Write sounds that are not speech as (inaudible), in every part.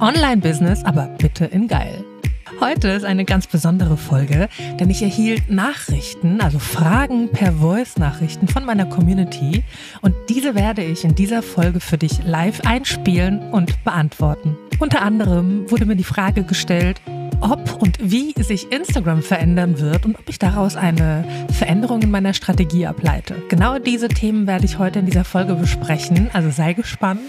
Online-Business, aber bitte in geil. Heute ist eine ganz besondere Folge, denn ich erhielt Nachrichten, also Fragen per Voice-Nachrichten von meiner Community und diese werde ich in dieser Folge für dich live einspielen und beantworten. Unter anderem wurde mir die Frage gestellt, ob und wie sich Instagram verändern wird und ob ich daraus eine Veränderung in meiner Strategie ableite. Genau diese Themen werde ich heute in dieser Folge besprechen, also sei gespannt.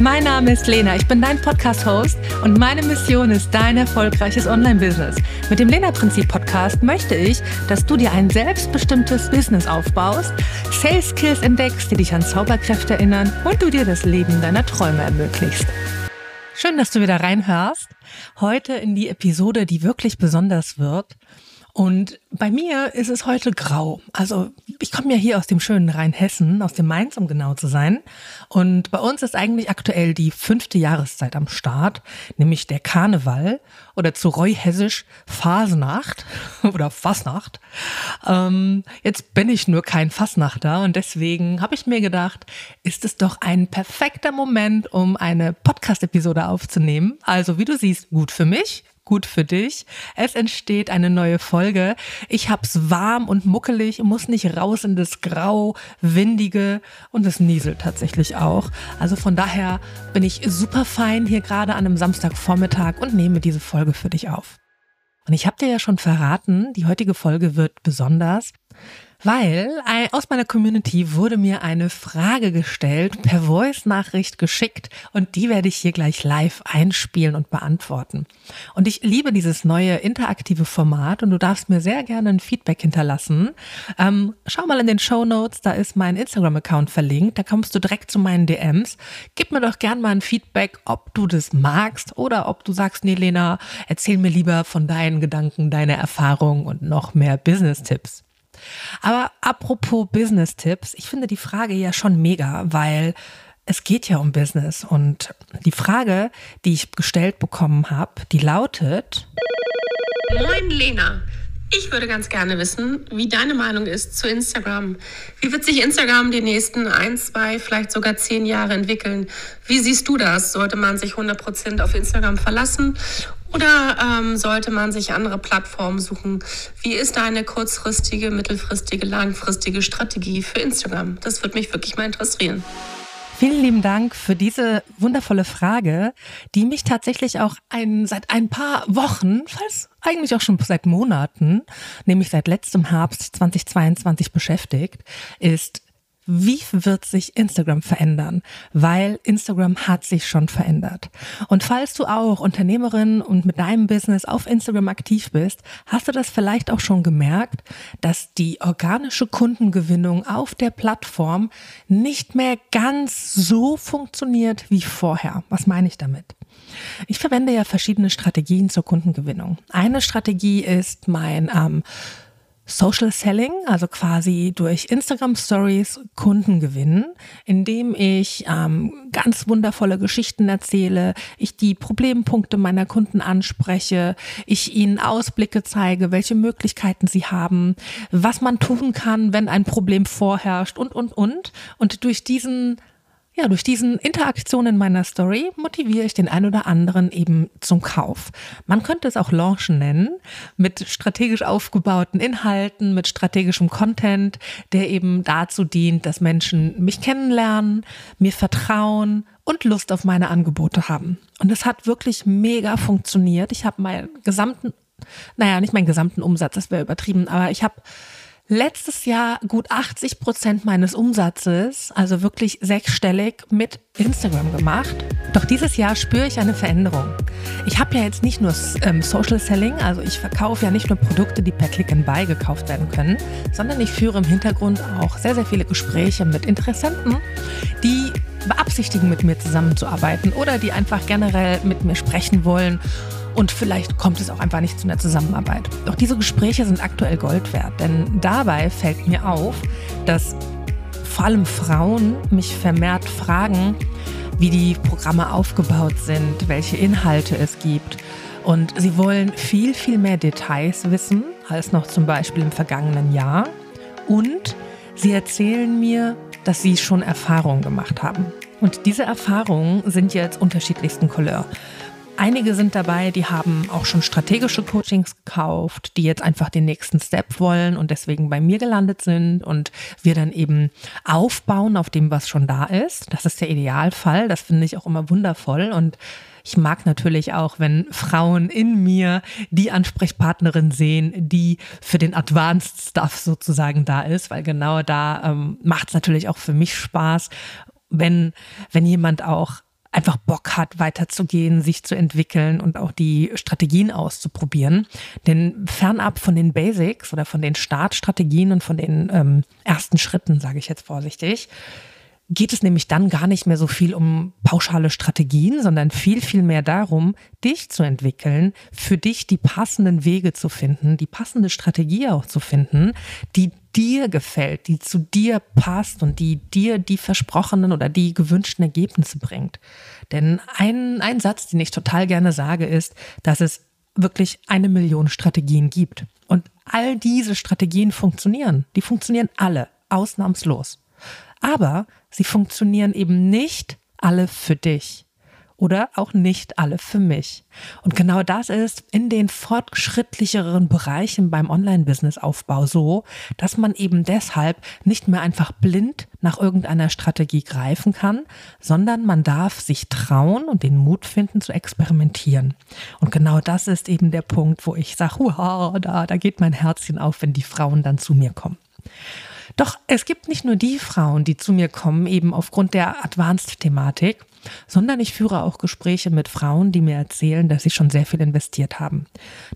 Mein Name ist Lena, ich bin dein Podcast-Host und meine Mission ist dein erfolgreiches Online-Business. Mit dem Lena-Prinzip-Podcast möchte ich, dass du dir ein selbstbestimmtes Business aufbaust, Sales-Skills entdeckst, die dich an Zauberkräfte erinnern und du dir das Leben deiner Träume ermöglicht. Schön, dass du wieder reinhörst. Heute in die Episode, die wirklich besonders wird. Und bei mir ist es heute grau. Also ich komme ja hier aus dem schönen Rheinhessen, aus dem Mainz, um genau zu sein. Und bei uns ist eigentlich aktuell die fünfte Jahreszeit am Start, nämlich der Karneval oder zu Reuhessisch Fasnacht (laughs) oder Fasnacht. Ähm, jetzt bin ich nur kein Fasnachter und deswegen habe ich mir gedacht, ist es doch ein perfekter Moment, um eine Podcast-Episode aufzunehmen. Also wie du siehst, gut für mich, gut für dich. Es entsteht eine neue Folge. Ich hab's warm und muckelig, muss nicht raus in das Grau, Windige und es nieselt tatsächlich auch. Also von daher bin ich super fein hier gerade an einem Samstagvormittag und nehme diese Folge für dich auf. Und ich habe dir ja schon verraten, die heutige Folge wird besonders, weil aus meiner Community wurde mir eine Frage gestellt, per Voice-Nachricht geschickt und die werde ich hier gleich live einspielen und beantworten. Und ich liebe dieses neue interaktive Format und du darfst mir sehr gerne ein Feedback hinterlassen. Ähm, schau mal in den Show Notes, da ist mein Instagram-Account verlinkt, da kommst du direkt zu meinen DMs. Gib mir doch gerne mal ein Feedback, ob du das magst oder ob du sagst, nee Lena, erzähl mir lieber von deinen Gedanken, deiner Erfahrung und noch mehr Business-Tipps. Aber apropos Business-Tipps, ich finde die Frage ja schon mega, weil es geht ja um Business. Und die Frage, die ich gestellt bekommen habe, die lautet. Moin Lena. Ich würde ganz gerne wissen, wie deine Meinung ist zu Instagram. Wie wird sich Instagram die nächsten ein, zwei, vielleicht sogar zehn Jahre entwickeln? Wie siehst du das? Sollte man sich 100% auf Instagram verlassen oder ähm, sollte man sich andere Plattformen suchen? Wie ist deine kurzfristige, mittelfristige, langfristige Strategie für Instagram? Das würde mich wirklich mal interessieren. Vielen lieben Dank für diese wundervolle Frage, die mich tatsächlich auch ein, seit ein paar Wochen, falls eigentlich auch schon seit Monaten, nämlich seit letztem Herbst 2022 beschäftigt, ist, wie wird sich Instagram verändern? Weil Instagram hat sich schon verändert. Und falls du auch Unternehmerin und mit deinem Business auf Instagram aktiv bist, hast du das vielleicht auch schon gemerkt, dass die organische Kundengewinnung auf der Plattform nicht mehr ganz so funktioniert wie vorher. Was meine ich damit? Ich verwende ja verschiedene Strategien zur Kundengewinnung. Eine Strategie ist mein ähm, Social Selling, also quasi durch Instagram Stories Kunden gewinnen, indem ich ähm, ganz wundervolle Geschichten erzähle, ich die Problempunkte meiner Kunden anspreche, ich ihnen Ausblicke zeige, welche Möglichkeiten sie haben, was man tun kann, wenn ein Problem vorherrscht und, und, und. Und durch diesen ja, durch diesen Interaktion in meiner Story motiviere ich den ein oder anderen eben zum Kauf. Man könnte es auch Launchen nennen, mit strategisch aufgebauten Inhalten, mit strategischem Content, der eben dazu dient, dass Menschen mich kennenlernen, mir vertrauen und Lust auf meine Angebote haben. Und es hat wirklich mega funktioniert. Ich habe meinen gesamten, naja, nicht meinen gesamten Umsatz, das wäre übertrieben, aber ich habe letztes Jahr gut 80 Prozent meines Umsatzes, also wirklich sechsstellig, mit Instagram gemacht. Doch dieses Jahr spüre ich eine Veränderung. Ich habe ja jetzt nicht nur ähm, Social Selling, also ich verkaufe ja nicht nur Produkte, die per Click and Buy gekauft werden können, sondern ich führe im Hintergrund auch sehr, sehr viele Gespräche mit Interessenten, die beabsichtigen, mit mir zusammenzuarbeiten oder die einfach generell mit mir sprechen wollen und vielleicht kommt es auch einfach nicht zu einer Zusammenarbeit. Doch diese Gespräche sind aktuell Gold wert, denn dabei fällt mir auf, dass vor allem Frauen mich vermehrt fragen, wie die Programme aufgebaut sind, welche Inhalte es gibt. Und sie wollen viel, viel mehr Details wissen als noch zum Beispiel im vergangenen Jahr. Und sie erzählen mir, dass sie schon Erfahrungen gemacht haben. Und diese Erfahrungen sind jetzt unterschiedlichsten Couleur. Einige sind dabei, die haben auch schon strategische Coachings gekauft, die jetzt einfach den nächsten Step wollen und deswegen bei mir gelandet sind und wir dann eben aufbauen auf dem, was schon da ist. Das ist der Idealfall. Das finde ich auch immer wundervoll und ich mag natürlich auch, wenn Frauen in mir die Ansprechpartnerin sehen, die für den Advanced Stuff sozusagen da ist, weil genau da ähm, macht es natürlich auch für mich Spaß, wenn, wenn jemand auch einfach Bock hat, weiterzugehen, sich zu entwickeln und auch die Strategien auszuprobieren. Denn fernab von den Basics oder von den Startstrategien und von den ähm, ersten Schritten, sage ich jetzt vorsichtig, geht es nämlich dann gar nicht mehr so viel um pauschale Strategien, sondern viel, viel mehr darum, dich zu entwickeln, für dich die passenden Wege zu finden, die passende Strategie auch zu finden, die dir gefällt, die zu dir passt und die dir die versprochenen oder die gewünschten Ergebnisse bringt. Denn ein, ein Satz, den ich total gerne sage, ist, dass es wirklich eine Million Strategien gibt. Und all diese Strategien funktionieren. Die funktionieren alle, ausnahmslos. Aber sie funktionieren eben nicht alle für dich oder auch nicht alle für mich. Und genau das ist in den fortschrittlicheren Bereichen beim Online-Business-Aufbau so, dass man eben deshalb nicht mehr einfach blind nach irgendeiner Strategie greifen kann, sondern man darf sich trauen und den Mut finden zu experimentieren. Und genau das ist eben der Punkt, wo ich sage, da, da geht mein Herzchen auf, wenn die Frauen dann zu mir kommen. Doch es gibt nicht nur die Frauen, die zu mir kommen, eben aufgrund der Advanced-Thematik, sondern ich führe auch Gespräche mit Frauen, die mir erzählen, dass sie schon sehr viel investiert haben,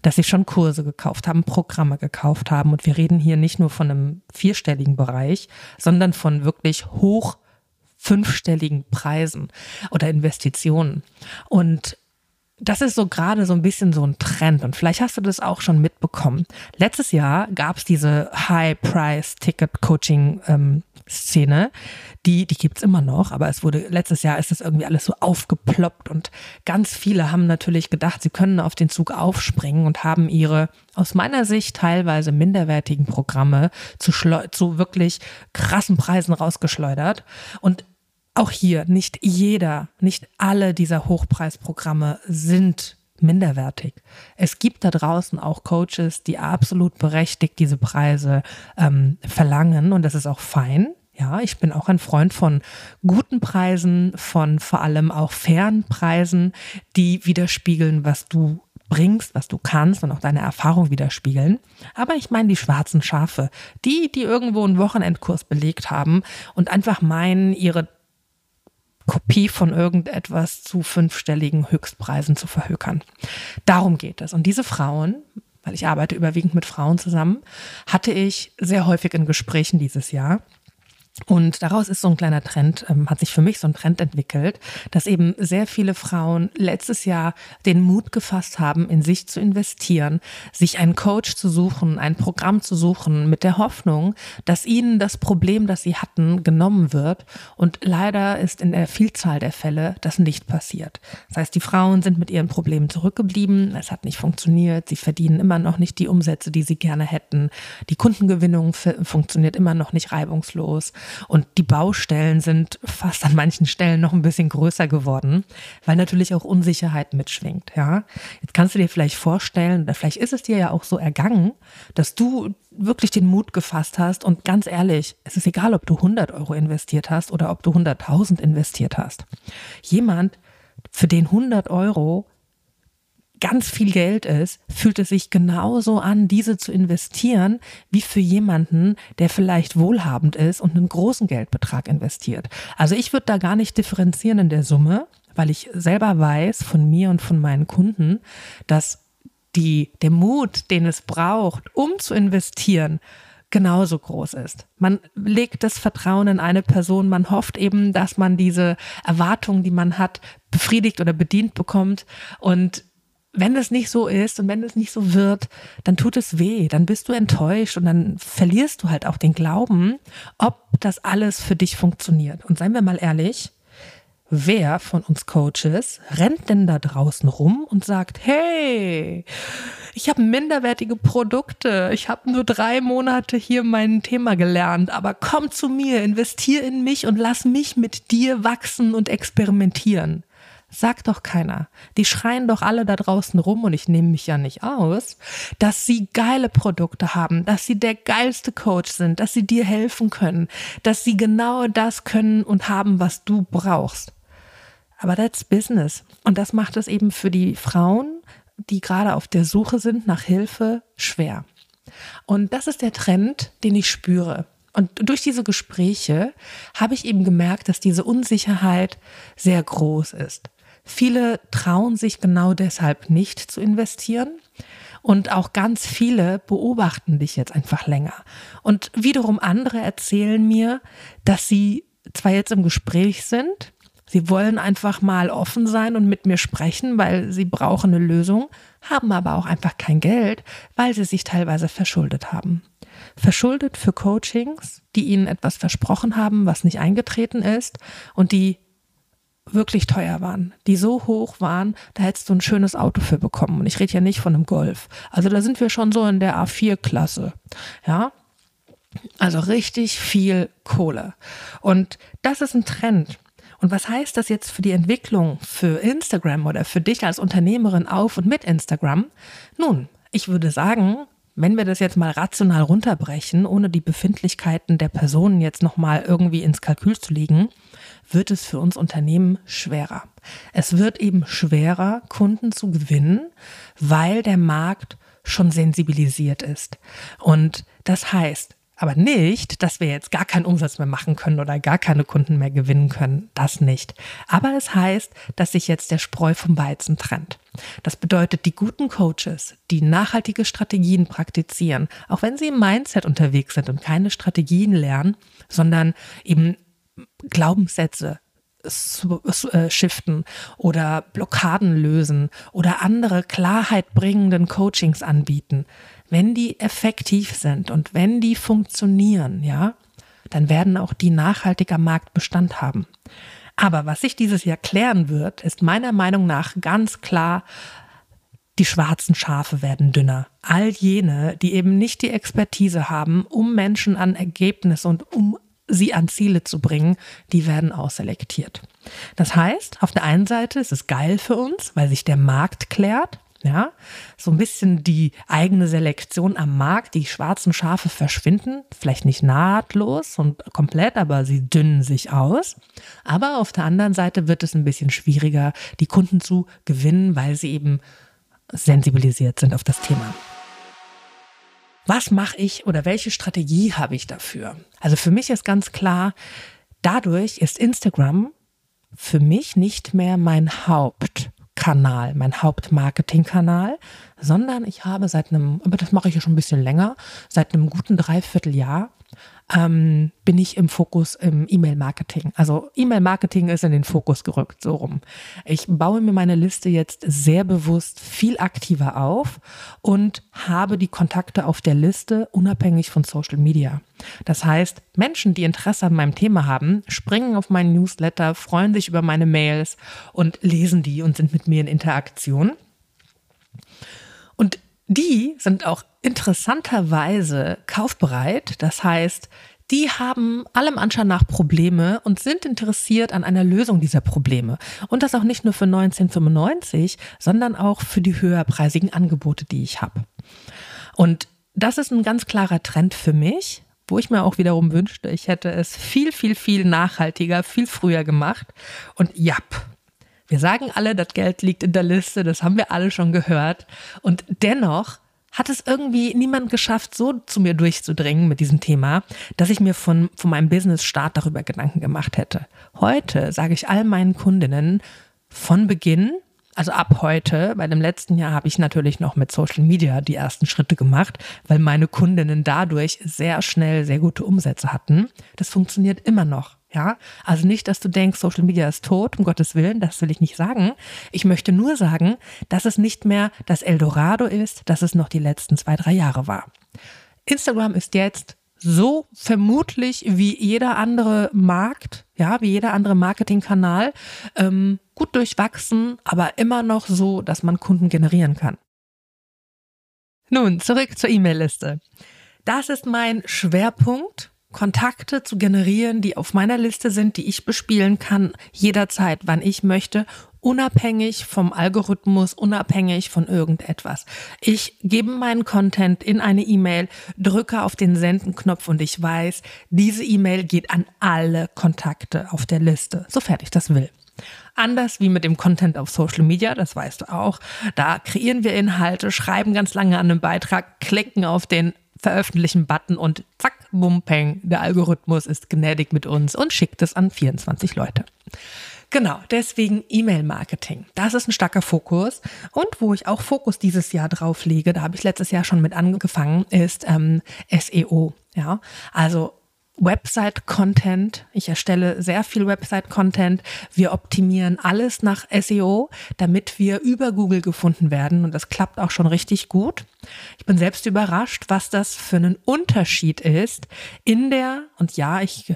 dass sie schon Kurse gekauft haben, Programme gekauft haben. Und wir reden hier nicht nur von einem vierstelligen Bereich, sondern von wirklich hoch fünfstelligen Preisen oder Investitionen. Und das ist so gerade so ein bisschen so ein Trend und vielleicht hast du das auch schon mitbekommen. Letztes Jahr gab es diese High-Price-Ticket-Coaching-Szene, ähm, die, die gibt's immer noch, aber es wurde, letztes Jahr ist das irgendwie alles so aufgeploppt und ganz viele haben natürlich gedacht, sie können auf den Zug aufspringen und haben ihre, aus meiner Sicht teilweise minderwertigen Programme zu, zu wirklich krassen Preisen rausgeschleudert. Und auch hier, nicht jeder, nicht alle dieser Hochpreisprogramme sind minderwertig. Es gibt da draußen auch Coaches, die absolut berechtigt diese Preise ähm, verlangen und das ist auch fein. Ja, ich bin auch ein Freund von guten Preisen, von vor allem auch fairen Preisen, die widerspiegeln, was du bringst, was du kannst und auch deine Erfahrung widerspiegeln. Aber ich meine die schwarzen Schafe, die, die irgendwo einen Wochenendkurs belegt haben und einfach meinen, ihre Kopie von irgendetwas zu fünfstelligen Höchstpreisen zu verhökern. Darum geht es. Und diese Frauen, weil ich arbeite überwiegend mit Frauen zusammen, hatte ich sehr häufig in Gesprächen dieses Jahr. Und daraus ist so ein kleiner Trend, ähm, hat sich für mich so ein Trend entwickelt, dass eben sehr viele Frauen letztes Jahr den Mut gefasst haben, in sich zu investieren, sich einen Coach zu suchen, ein Programm zu suchen, mit der Hoffnung, dass ihnen das Problem, das sie hatten, genommen wird. Und leider ist in der Vielzahl der Fälle das nicht passiert. Das heißt, die Frauen sind mit ihren Problemen zurückgeblieben, es hat nicht funktioniert, sie verdienen immer noch nicht die Umsätze, die sie gerne hätten, die Kundengewinnung funktioniert immer noch nicht reibungslos. Und die Baustellen sind fast an manchen Stellen noch ein bisschen größer geworden, weil natürlich auch Unsicherheit mitschwingt. Ja, jetzt kannst du dir vielleicht vorstellen, oder vielleicht ist es dir ja auch so ergangen, dass du wirklich den Mut gefasst hast und ganz ehrlich, es ist egal, ob du 100 Euro investiert hast oder ob du 100.000 investiert hast. Jemand, für den 100 Euro ganz viel Geld ist, fühlt es sich genauso an, diese zu investieren, wie für jemanden, der vielleicht wohlhabend ist und einen großen Geldbetrag investiert. Also ich würde da gar nicht differenzieren in der Summe, weil ich selber weiß von mir und von meinen Kunden, dass die, der Mut, den es braucht, um zu investieren, genauso groß ist. Man legt das Vertrauen in eine Person, man hofft eben, dass man diese Erwartungen, die man hat, befriedigt oder bedient bekommt und wenn es nicht so ist und wenn es nicht so wird, dann tut es weh, dann bist du enttäuscht und dann verlierst du halt auch den Glauben, ob das alles für dich funktioniert. Und seien wir mal ehrlich, wer von uns Coaches rennt denn da draußen rum und sagt, hey, ich habe minderwertige Produkte, ich habe nur drei Monate hier mein Thema gelernt, aber komm zu mir, investier in mich und lass mich mit dir wachsen und experimentieren. Sagt doch keiner. Die schreien doch alle da draußen rum und ich nehme mich ja nicht aus, dass sie geile Produkte haben, dass sie der geilste Coach sind, dass sie dir helfen können, dass sie genau das können und haben, was du brauchst. Aber that's business. Und das macht es eben für die Frauen, die gerade auf der Suche sind nach Hilfe, schwer. Und das ist der Trend, den ich spüre. Und durch diese Gespräche habe ich eben gemerkt, dass diese Unsicherheit sehr groß ist. Viele trauen sich genau deshalb nicht zu investieren. Und auch ganz viele beobachten dich jetzt einfach länger. Und wiederum andere erzählen mir, dass sie zwar jetzt im Gespräch sind, sie wollen einfach mal offen sein und mit mir sprechen, weil sie brauchen eine Lösung, haben aber auch einfach kein Geld, weil sie sich teilweise verschuldet haben. Verschuldet für Coachings, die ihnen etwas versprochen haben, was nicht eingetreten ist und die wirklich teuer waren, die so hoch waren, da hättest du ein schönes Auto für bekommen. Und ich rede ja nicht von einem Golf. Also da sind wir schon so in der A4-Klasse. Ja. Also richtig viel Kohle. Und das ist ein Trend. Und was heißt das jetzt für die Entwicklung für Instagram oder für dich als Unternehmerin auf und mit Instagram? Nun, ich würde sagen, wenn wir das jetzt mal rational runterbrechen, ohne die Befindlichkeiten der Personen jetzt nochmal irgendwie ins Kalkül zu legen, wird es für uns Unternehmen schwerer. Es wird eben schwerer, Kunden zu gewinnen, weil der Markt schon sensibilisiert ist. Und das heißt, aber nicht, dass wir jetzt gar keinen Umsatz mehr machen können oder gar keine Kunden mehr gewinnen können. Das nicht. Aber es heißt, dass sich jetzt der Spreu vom Weizen trennt. Das bedeutet, die guten Coaches, die nachhaltige Strategien praktizieren, auch wenn sie im Mindset unterwegs sind und keine Strategien lernen, sondern eben Glaubenssätze äh, shiften oder Blockaden lösen oder andere Klarheit bringenden Coachings anbieten, wenn die effektiv sind und wenn die funktionieren, ja, dann werden auch die nachhaltiger Marktbestand haben. Aber was sich dieses Jahr klären wird, ist meiner Meinung nach ganz klar, die schwarzen Schafe werden dünner. All jene, die eben nicht die Expertise haben, um Menschen an Ergebnisse und um sie an Ziele zu bringen, die werden ausselektiert. Das heißt, auf der einen Seite ist es geil für uns, weil sich der Markt klärt. Ja, so ein bisschen die eigene Selektion am Markt, die schwarzen Schafe verschwinden, vielleicht nicht nahtlos und komplett, aber sie dünnen sich aus. Aber auf der anderen Seite wird es ein bisschen schwieriger, die Kunden zu gewinnen, weil sie eben sensibilisiert sind auf das Thema was mache ich oder welche Strategie habe ich dafür? Also für mich ist ganz klar, dadurch ist Instagram für mich nicht mehr mein Hauptkanal, mein Hauptmarketingkanal, sondern ich habe seit einem, aber das mache ich ja schon ein bisschen länger, seit einem guten Dreivierteljahr ähm, bin ich im Fokus im E-Mail-Marketing. Also E-Mail-Marketing ist in den Fokus gerückt, so rum. Ich baue mir meine Liste jetzt sehr bewusst viel aktiver auf und habe die Kontakte auf der Liste unabhängig von Social Media. Das heißt, Menschen, die Interesse an meinem Thema haben, springen auf meinen Newsletter, freuen sich über meine Mails und lesen die und sind mit mir in Interaktion. Und die sind auch interessanterweise kaufbereit. Das heißt, die haben allem Anschein nach Probleme und sind interessiert an einer Lösung dieser Probleme. Und das auch nicht nur für 1995, sondern auch für die höherpreisigen Angebote, die ich habe. Und das ist ein ganz klarer Trend für mich, wo ich mir auch wiederum wünschte, ich hätte es viel, viel, viel nachhaltiger, viel früher gemacht. Und ja, wir sagen alle, das Geld liegt in der Liste, das haben wir alle schon gehört. Und dennoch hat es irgendwie niemand geschafft, so zu mir durchzudringen mit diesem Thema, dass ich mir von, von meinem Business-Start darüber Gedanken gemacht hätte. Heute sage ich all meinen Kundinnen von Beginn, also ab heute, bei dem letzten Jahr habe ich natürlich noch mit Social Media die ersten Schritte gemacht, weil meine Kundinnen dadurch sehr schnell sehr gute Umsätze hatten. Das funktioniert immer noch. Ja, also nicht, dass du denkst, Social Media ist tot, um Gottes Willen, das will ich nicht sagen. Ich möchte nur sagen, dass es nicht mehr das Eldorado ist, das es noch die letzten zwei, drei Jahre war. Instagram ist jetzt so vermutlich wie jeder andere Markt, ja, wie jeder andere Marketingkanal, ähm, gut durchwachsen, aber immer noch so, dass man Kunden generieren kann. Nun, zurück zur E-Mail-Liste. Das ist mein Schwerpunkt Kontakte zu generieren, die auf meiner Liste sind, die ich bespielen kann, jederzeit, wann ich möchte, unabhängig vom Algorithmus, unabhängig von irgendetwas. Ich gebe meinen Content in eine E-Mail, drücke auf den Senden-Knopf und ich weiß, diese E-Mail geht an alle Kontakte auf der Liste, sofern ich das will. Anders wie mit dem Content auf Social Media, das weißt du auch. Da kreieren wir Inhalte, schreiben ganz lange an einem Beitrag, klicken auf den veröffentlichen Button und zack, bum, peng, der Algorithmus ist gnädig mit uns und schickt es an 24 Leute. Genau, deswegen E-Mail-Marketing. Das ist ein starker Fokus. Und wo ich auch Fokus dieses Jahr drauf lege, da habe ich letztes Jahr schon mit angefangen, ist ähm, SEO. Ja, also Website-Content. Ich erstelle sehr viel Website-Content. Wir optimieren alles nach SEO, damit wir über Google gefunden werden. Und das klappt auch schon richtig gut. Ich bin selbst überrascht, was das für einen Unterschied ist in der, und ja, ich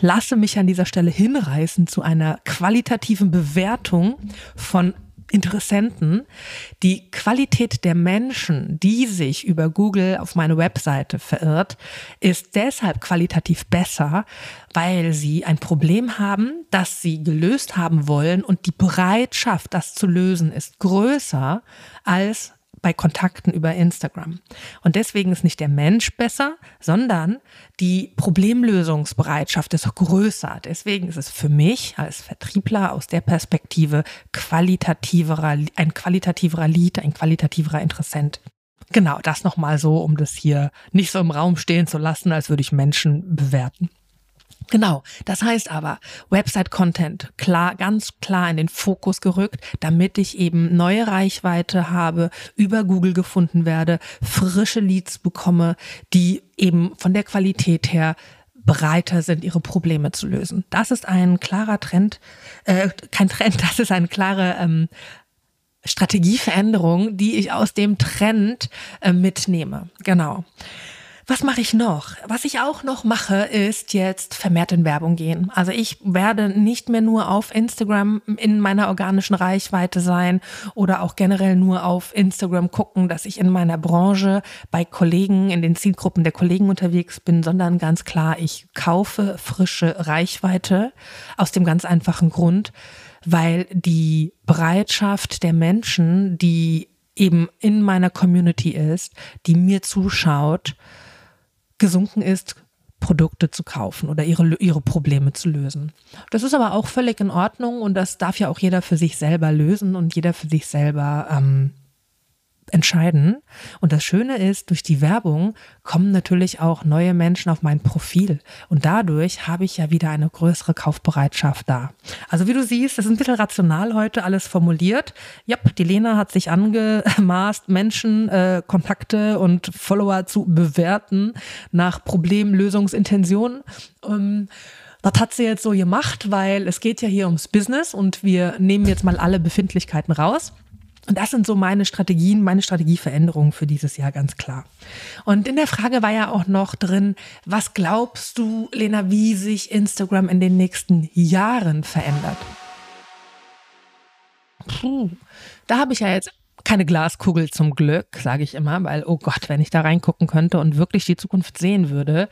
lasse mich an dieser Stelle hinreißen zu einer qualitativen Bewertung von Interessenten, die Qualität der Menschen, die sich über Google auf meine Webseite verirrt, ist deshalb qualitativ besser, weil sie ein Problem haben, das sie gelöst haben wollen und die Bereitschaft, das zu lösen, ist größer als bei Kontakten über Instagram. Und deswegen ist nicht der Mensch besser, sondern die Problemlösungsbereitschaft ist größer. Deswegen ist es für mich als Vertriebler aus der Perspektive qualitativerer, ein qualitativerer Lead, ein qualitativerer Interessent. Genau, das nochmal so, um das hier nicht so im Raum stehen zu lassen, als würde ich Menschen bewerten. Genau. Das heißt aber, Website-Content klar, ganz klar in den Fokus gerückt, damit ich eben neue Reichweite habe, über Google gefunden werde, frische Leads bekomme, die eben von der Qualität her bereiter sind, ihre Probleme zu lösen. Das ist ein klarer Trend, äh, kein Trend, (laughs) das ist eine klare ähm, Strategieveränderung, die ich aus dem Trend äh, mitnehme. Genau. Was mache ich noch? Was ich auch noch mache, ist jetzt vermehrt in Werbung gehen. Also ich werde nicht mehr nur auf Instagram in meiner organischen Reichweite sein oder auch generell nur auf Instagram gucken, dass ich in meiner Branche bei Kollegen, in den Zielgruppen der Kollegen unterwegs bin, sondern ganz klar, ich kaufe frische Reichweite aus dem ganz einfachen Grund, weil die Bereitschaft der Menschen, die eben in meiner Community ist, die mir zuschaut, gesunken ist, Produkte zu kaufen oder ihre, ihre Probleme zu lösen. Das ist aber auch völlig in Ordnung und das darf ja auch jeder für sich selber lösen und jeder für sich selber ähm, entscheiden. Und das Schöne ist, durch die Werbung kommen natürlich auch neue Menschen auf mein Profil. Und dadurch habe ich ja wieder eine größere Kaufbereitschaft da. Also wie du siehst, das ist ein bisschen rational heute alles formuliert. Ja, die Lena hat sich angemaßt, Menschen, äh, Kontakte und Follower zu bewerten nach Problemlösungsintentionen. Ähm, das hat sie jetzt so gemacht, weil es geht ja hier ums Business und wir nehmen jetzt mal alle Befindlichkeiten raus. Und das sind so meine Strategien, meine Strategieveränderungen für dieses Jahr ganz klar. Und in der Frage war ja auch noch drin, was glaubst du, Lena, wie sich Instagram in den nächsten Jahren verändert? Puh, da habe ich ja jetzt keine Glaskugel zum Glück, sage ich immer, weil, oh Gott, wenn ich da reingucken könnte und wirklich die Zukunft sehen würde,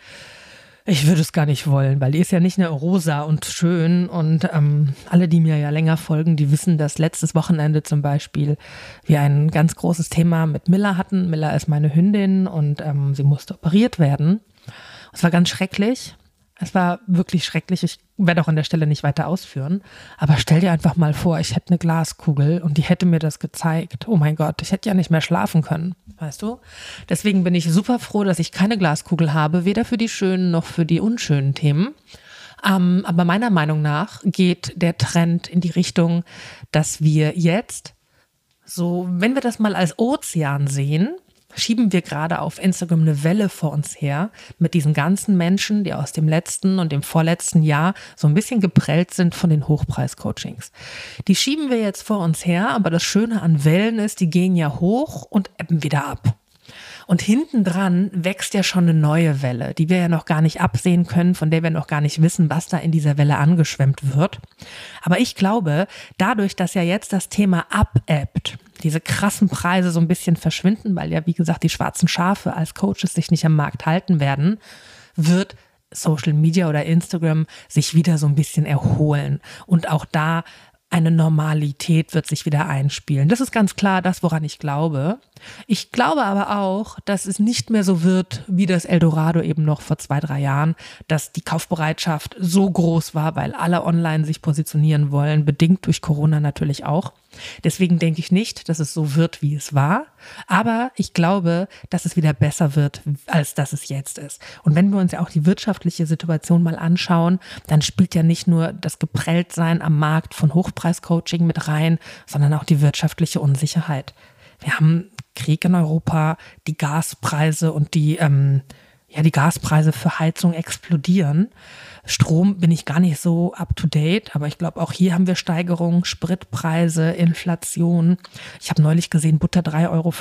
ich würde es gar nicht wollen, weil die ist ja nicht nur rosa und schön und ähm, alle, die mir ja länger folgen, die wissen, dass letztes Wochenende zum Beispiel wir ein ganz großes Thema mit Miller hatten. Miller ist meine Hündin und ähm, sie musste operiert werden. Es war ganz schrecklich. Es war wirklich schrecklich. Ich werde auch an der Stelle nicht weiter ausführen. Aber stell dir einfach mal vor, ich hätte eine Glaskugel und die hätte mir das gezeigt. Oh mein Gott, ich hätte ja nicht mehr schlafen können. Weißt du? Deswegen bin ich super froh, dass ich keine Glaskugel habe, weder für die schönen noch für die unschönen Themen. Ähm, aber meiner Meinung nach geht der Trend in die Richtung, dass wir jetzt so, wenn wir das mal als Ozean sehen, schieben wir gerade auf Instagram eine Welle vor uns her mit diesen ganzen Menschen, die aus dem letzten und dem vorletzten Jahr so ein bisschen geprellt sind von den Hochpreis-Coachings. Die schieben wir jetzt vor uns her, aber das Schöne an Wellen ist, die gehen ja hoch und ebben wieder ab. Und hinten dran wächst ja schon eine neue Welle, die wir ja noch gar nicht absehen können, von der wir noch gar nicht wissen, was da in dieser Welle angeschwemmt wird. Aber ich glaube, dadurch, dass ja jetzt das Thema abebbt, diese krassen Preise so ein bisschen verschwinden, weil ja, wie gesagt, die schwarzen Schafe als Coaches sich nicht am Markt halten werden, wird Social Media oder Instagram sich wieder so ein bisschen erholen und auch da eine Normalität wird sich wieder einspielen. Das ist ganz klar das, woran ich glaube. Ich glaube aber auch, dass es nicht mehr so wird wie das Eldorado eben noch vor zwei, drei Jahren, dass die Kaufbereitschaft so groß war, weil alle online sich positionieren wollen, bedingt durch Corona natürlich auch. Deswegen denke ich nicht, dass es so wird, wie es war. Aber ich glaube, dass es wieder besser wird, als dass es jetzt ist. Und wenn wir uns ja auch die wirtschaftliche Situation mal anschauen, dann spielt ja nicht nur das Geprelltsein am Markt von Hochpreiscoaching mit rein, sondern auch die wirtschaftliche Unsicherheit. Wir haben Krieg in Europa, die Gaspreise und die, ähm, ja, die Gaspreise für Heizung explodieren. Strom bin ich gar nicht so up to date, aber ich glaube, auch hier haben wir Steigerungen, Spritpreise, Inflation. Ich habe neulich gesehen, Butter 3,50 Euro.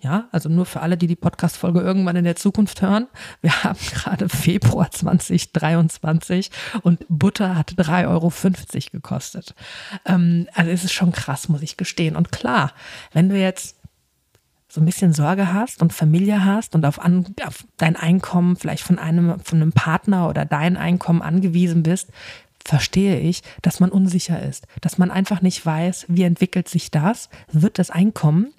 Ja, also nur für alle, die die Podcast-Folge irgendwann in der Zukunft hören. Wir haben (laughs) gerade Februar 2023 und Butter hat 3,50 Euro gekostet. Ähm, also es ist schon krass, muss ich gestehen. Und klar, wenn du jetzt so ein bisschen Sorge hast und Familie hast und auf, an, auf dein Einkommen vielleicht von einem, von einem Partner oder dein Einkommen angewiesen bist, verstehe ich, dass man unsicher ist, dass man einfach nicht weiß, wie entwickelt sich das, wird das Einkommen,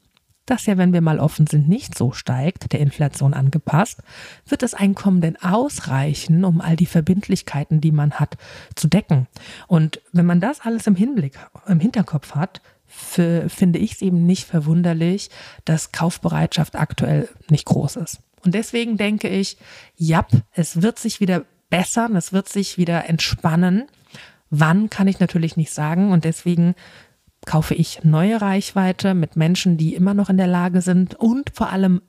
das ja, wenn wir mal offen sind, nicht so steigt, der Inflation angepasst, wird das Einkommen denn ausreichen, um all die Verbindlichkeiten, die man hat, zu decken? Und wenn man das alles im Hinblick, im Hinterkopf hat, für, finde ich es eben nicht verwunderlich, dass Kaufbereitschaft aktuell nicht groß ist. Und deswegen denke ich, ja, es wird sich wieder bessern, es wird sich wieder entspannen. Wann kann ich natürlich nicht sagen und deswegen kaufe ich neue Reichweite mit Menschen, die immer noch in der Lage sind und vor allem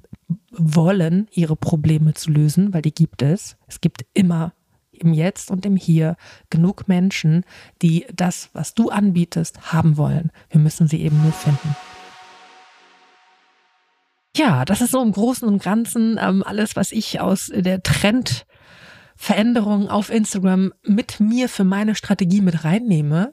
wollen, ihre Probleme zu lösen, weil die gibt es. Es gibt immer im Jetzt und im Hier genug Menschen, die das, was du anbietest, haben wollen. Wir müssen sie eben nur finden. Ja, das ist so im Großen und Ganzen ähm, alles, was ich aus der Trendveränderung auf Instagram mit mir für meine Strategie mit reinnehme.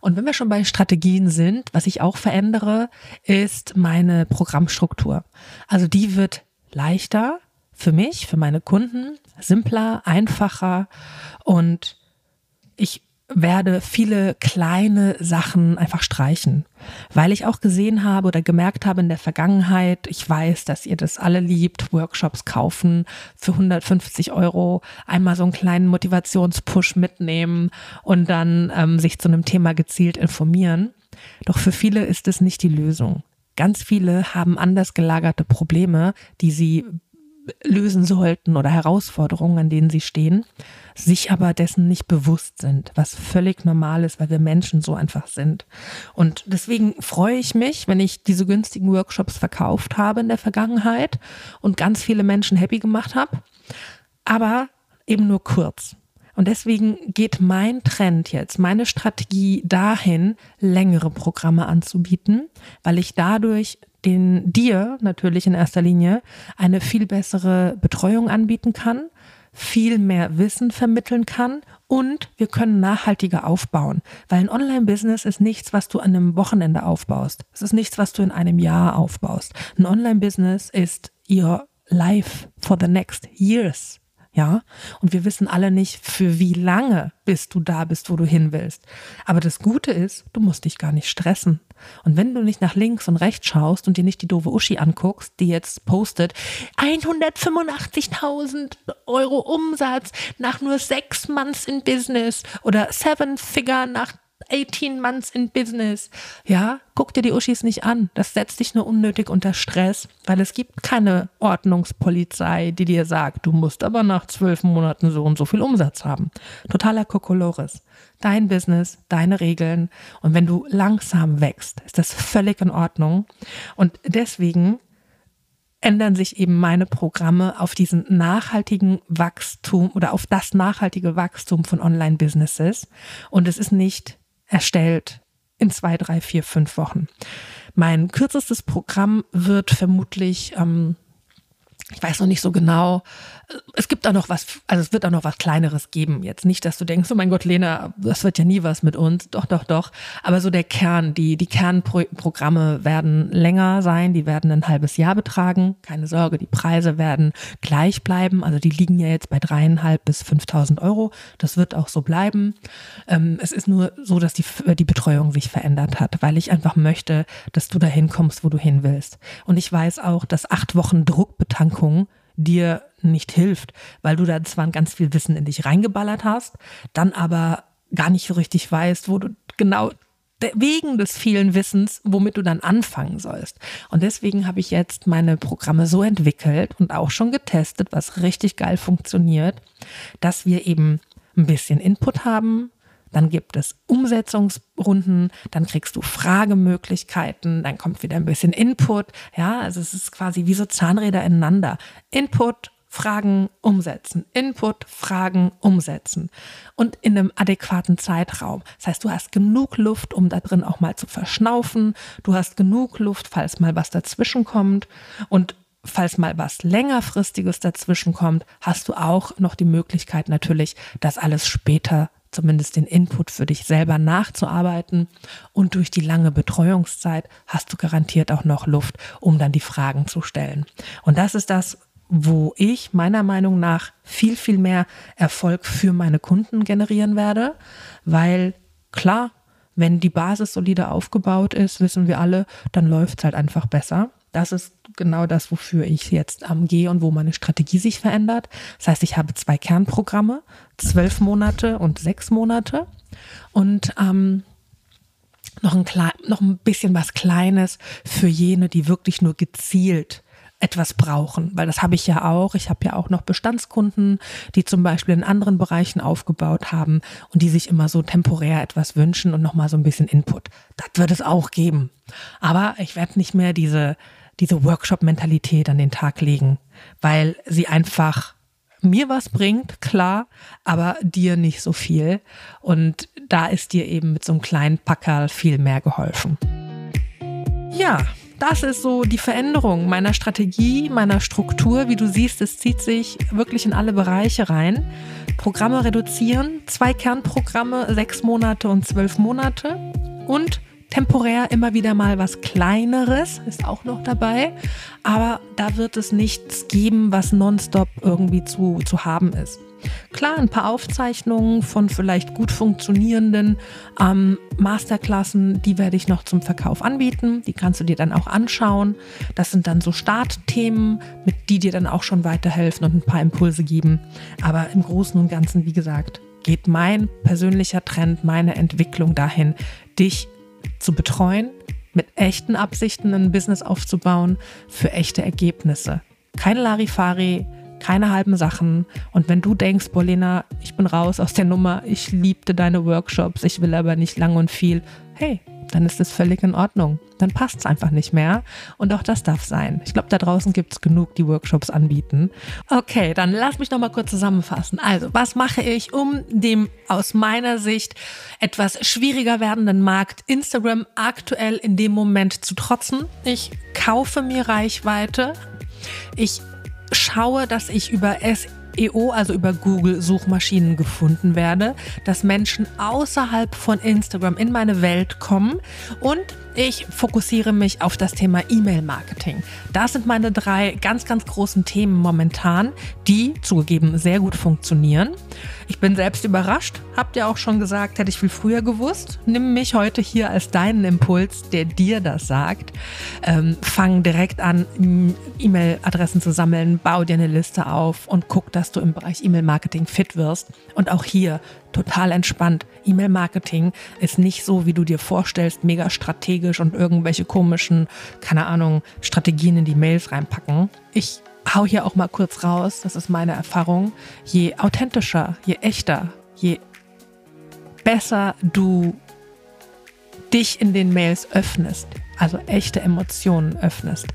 Und wenn wir schon bei Strategien sind, was ich auch verändere, ist meine Programmstruktur. Also die wird leichter, für mich, für meine Kunden simpler, einfacher und ich werde viele kleine Sachen einfach streichen, weil ich auch gesehen habe oder gemerkt habe in der Vergangenheit, ich weiß, dass ihr das alle liebt, Workshops kaufen für 150 Euro, einmal so einen kleinen Motivationspush mitnehmen und dann ähm, sich zu einem Thema gezielt informieren. Doch für viele ist es nicht die Lösung. Ganz viele haben anders gelagerte Probleme, die sie lösen sollten oder Herausforderungen, an denen sie stehen, sich aber dessen nicht bewusst sind, was völlig normal ist, weil wir Menschen so einfach sind. Und deswegen freue ich mich, wenn ich diese günstigen Workshops verkauft habe in der Vergangenheit und ganz viele Menschen happy gemacht habe, aber eben nur kurz. Und deswegen geht mein Trend jetzt, meine Strategie dahin, längere Programme anzubieten, weil ich dadurch den dir natürlich in erster Linie eine viel bessere Betreuung anbieten kann, viel mehr Wissen vermitteln kann und wir können nachhaltiger aufbauen, weil ein Online-Business ist nichts, was du an einem Wochenende aufbaust. Es ist nichts, was du in einem Jahr aufbaust. Ein Online-Business ist your life for the next years. Ja, und wir wissen alle nicht, für wie lange bis du da bist, wo du hin willst. Aber das Gute ist, du musst dich gar nicht stressen. Und wenn du nicht nach links und rechts schaust und dir nicht die doofe Uschi anguckst, die jetzt postet 185.000 Euro Umsatz nach nur sechs Months in Business oder Seven Figure nach 18 months in business. Ja, guck dir die Uschis nicht an. Das setzt dich nur unnötig unter Stress, weil es gibt keine Ordnungspolizei, die dir sagt, du musst aber nach zwölf Monaten so und so viel Umsatz haben. Totaler Kokolores. Dein Business, deine Regeln. Und wenn du langsam wächst, ist das völlig in Ordnung. Und deswegen ändern sich eben meine Programme auf diesen nachhaltigen Wachstum oder auf das nachhaltige Wachstum von Online-Businesses. Und es ist nicht erstellt in zwei, drei, vier, fünf Wochen. Mein kürzestes Programm wird vermutlich ähm, ich weiß noch nicht so genau. Es gibt auch noch was, also es wird auch noch was Kleineres geben. Jetzt nicht, dass du denkst, oh mein Gott, Lena, das wird ja nie was mit uns. Doch, doch, doch. Aber so der Kern, die, die Kernprogramme werden länger sein, die werden ein halbes Jahr betragen. Keine Sorge, die Preise werden gleich bleiben. Also die liegen ja jetzt bei dreieinhalb bis 5.000 Euro. Das wird auch so bleiben. Ähm, es ist nur so, dass die, die Betreuung sich verändert hat, weil ich einfach möchte, dass du dahin kommst, wo du hin willst. Und ich weiß auch, dass acht Wochen Druckbetankung Erkrankung dir nicht hilft, weil du da zwar ganz viel Wissen in dich reingeballert hast, dann aber gar nicht so richtig weißt, wo du genau wegen des vielen Wissens, womit du dann anfangen sollst. Und deswegen habe ich jetzt meine Programme so entwickelt und auch schon getestet, was richtig geil funktioniert, dass wir eben ein bisschen Input haben, dann gibt es Umsetzungsrunden, dann kriegst du Fragemöglichkeiten, dann kommt wieder ein bisschen Input. Ja, also es ist quasi wie so Zahnräder ineinander. Input, Fragen umsetzen. Input, Fragen umsetzen. Und in einem adäquaten Zeitraum. Das heißt, du hast genug Luft, um da drin auch mal zu verschnaufen. Du hast genug Luft, falls mal was dazwischen kommt. Und falls mal was längerfristiges dazwischen kommt, hast du auch noch die Möglichkeit natürlich, das alles später zumindest den Input für dich selber nachzuarbeiten. Und durch die lange Betreuungszeit hast du garantiert auch noch Luft, um dann die Fragen zu stellen. Und das ist das, wo ich meiner Meinung nach viel, viel mehr Erfolg für meine Kunden generieren werde, weil klar, wenn die Basis solide aufgebaut ist, wissen wir alle, dann läuft es halt einfach besser. Das ist genau das, wofür ich jetzt ähm, gehe und wo meine Strategie sich verändert. Das heißt, ich habe zwei Kernprogramme, zwölf Monate und sechs Monate. Und ähm, noch ein, noch ein bisschen was Kleines für jene, die wirklich nur gezielt etwas brauchen, weil das habe ich ja auch. Ich habe ja auch noch Bestandskunden, die zum Beispiel in anderen Bereichen aufgebaut haben und die sich immer so temporär etwas wünschen und nochmal so ein bisschen Input. Das wird es auch geben. Aber ich werde nicht mehr diese diese Workshop-Mentalität an den Tag legen, weil sie einfach mir was bringt, klar, aber dir nicht so viel. Und da ist dir eben mit so einem kleinen Packerl viel mehr geholfen. Ja, das ist so die Veränderung meiner Strategie, meiner Struktur. Wie du siehst, es zieht sich wirklich in alle Bereiche rein. Programme reduzieren, zwei Kernprogramme, sechs Monate und zwölf Monate und temporär immer wieder mal was Kleineres, ist auch noch dabei. Aber da wird es nichts geben, was nonstop irgendwie zu, zu haben ist. Klar, ein paar Aufzeichnungen von vielleicht gut funktionierenden ähm, Masterklassen, die werde ich noch zum Verkauf anbieten. Die kannst du dir dann auch anschauen. Das sind dann so Startthemen, mit die dir dann auch schon weiterhelfen und ein paar Impulse geben. Aber im Großen und Ganzen, wie gesagt, geht mein persönlicher Trend, meine Entwicklung dahin, dich zu betreuen, mit echten Absichten ein Business aufzubauen für echte Ergebnisse. Keine Larifari, keine halben Sachen. Und wenn du denkst, Bolena, ich bin raus aus der Nummer, ich liebte deine Workshops, ich will aber nicht lang und viel, hey, dann ist es völlig in Ordnung. Dann passt es einfach nicht mehr. Und auch das darf sein. Ich glaube, da draußen gibt es genug, die Workshops anbieten. Okay, dann lass mich noch mal kurz zusammenfassen. Also, was mache ich, um dem aus meiner Sicht etwas schwieriger werdenden Markt Instagram aktuell in dem Moment zu trotzen? Ich kaufe mir Reichweite. Ich schaue, dass ich über SEO, also über Google-Suchmaschinen gefunden werde, dass Menschen außerhalb von Instagram in meine Welt kommen und ich fokussiere mich auf das Thema E-Mail-Marketing. Das sind meine drei ganz, ganz großen Themen momentan, die zugegeben sehr gut funktionieren. Ich bin selbst überrascht, habt ihr auch schon gesagt, hätte ich viel früher gewusst. Nimm mich heute hier als deinen Impuls, der dir das sagt. Ähm, fang direkt an, E-Mail-Adressen zu sammeln, bau dir eine Liste auf und guck, dass du im Bereich E-Mail-Marketing fit wirst. Und auch hier total entspannt. E-Mail-Marketing ist nicht so, wie du dir vorstellst, mega strategisch und irgendwelche komischen, keine Ahnung, Strategien in die Mails reinpacken. Ich hau hier auch mal kurz raus, das ist meine Erfahrung. Je authentischer, je echter, je besser du dich in den Mails öffnest, also echte Emotionen öffnest,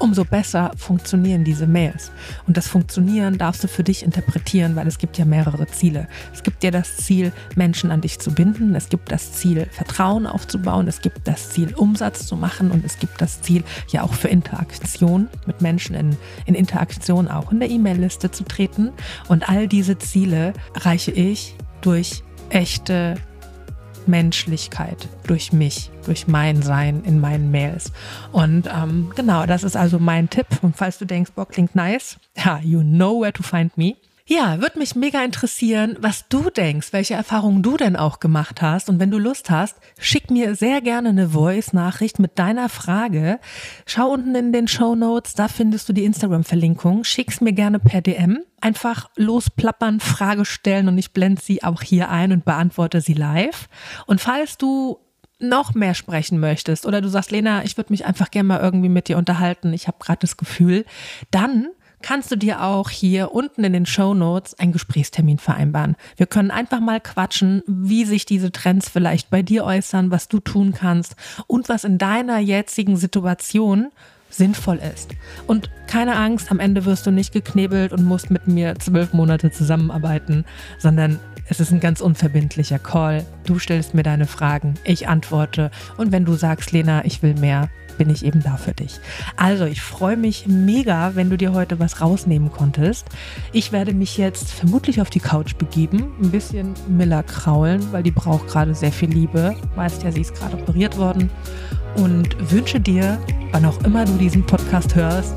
umso besser funktionieren diese Mails. Und das Funktionieren darfst du für dich interpretieren, weil es gibt ja mehrere Ziele. Es gibt ja das Ziel, Menschen an dich zu binden. Es gibt das Ziel, Vertrauen aufzubauen. Es gibt das Ziel, Umsatz zu machen. Und es gibt das Ziel, ja auch für Interaktion mit Menschen in, in Interaktion auch in der E-Mail-Liste zu treten. Und all diese Ziele erreiche ich durch echte Menschlichkeit durch mich, durch mein Sein in meinen Mails. Und ähm, genau, das ist also mein Tipp. Und falls du denkst, boah, klingt nice, (laughs) ja, you know where to find me. Ja, würde mich mega interessieren, was du denkst, welche Erfahrungen du denn auch gemacht hast. Und wenn du Lust hast, schick mir sehr gerne eine Voice-Nachricht mit deiner Frage. Schau unten in den Show Notes, da findest du die Instagram-Verlinkung. Schick's mir gerne per DM. Einfach losplappern, Frage stellen und ich blende sie auch hier ein und beantworte sie live. Und falls du noch mehr sprechen möchtest oder du sagst, Lena, ich würde mich einfach gerne mal irgendwie mit dir unterhalten, ich habe gerade das Gefühl, dann kannst du dir auch hier unten in den Show Notes einen Gesprächstermin vereinbaren. Wir können einfach mal quatschen, wie sich diese Trends vielleicht bei dir äußern, was du tun kannst und was in deiner jetzigen Situation sinnvoll ist. Und keine Angst, am Ende wirst du nicht geknebelt und musst mit mir zwölf Monate zusammenarbeiten, sondern es ist ein ganz unverbindlicher Call. Du stellst mir deine Fragen, ich antworte und wenn du sagst, Lena, ich will mehr, bin ich eben da für dich. Also, ich freue mich mega, wenn du dir heute was rausnehmen konntest. Ich werde mich jetzt vermutlich auf die Couch begeben, ein bisschen Miller kraulen, weil die braucht gerade sehr viel Liebe. Weißt ja, sie ist gerade operiert worden. Und wünsche dir, wann auch immer du diesen Podcast hörst,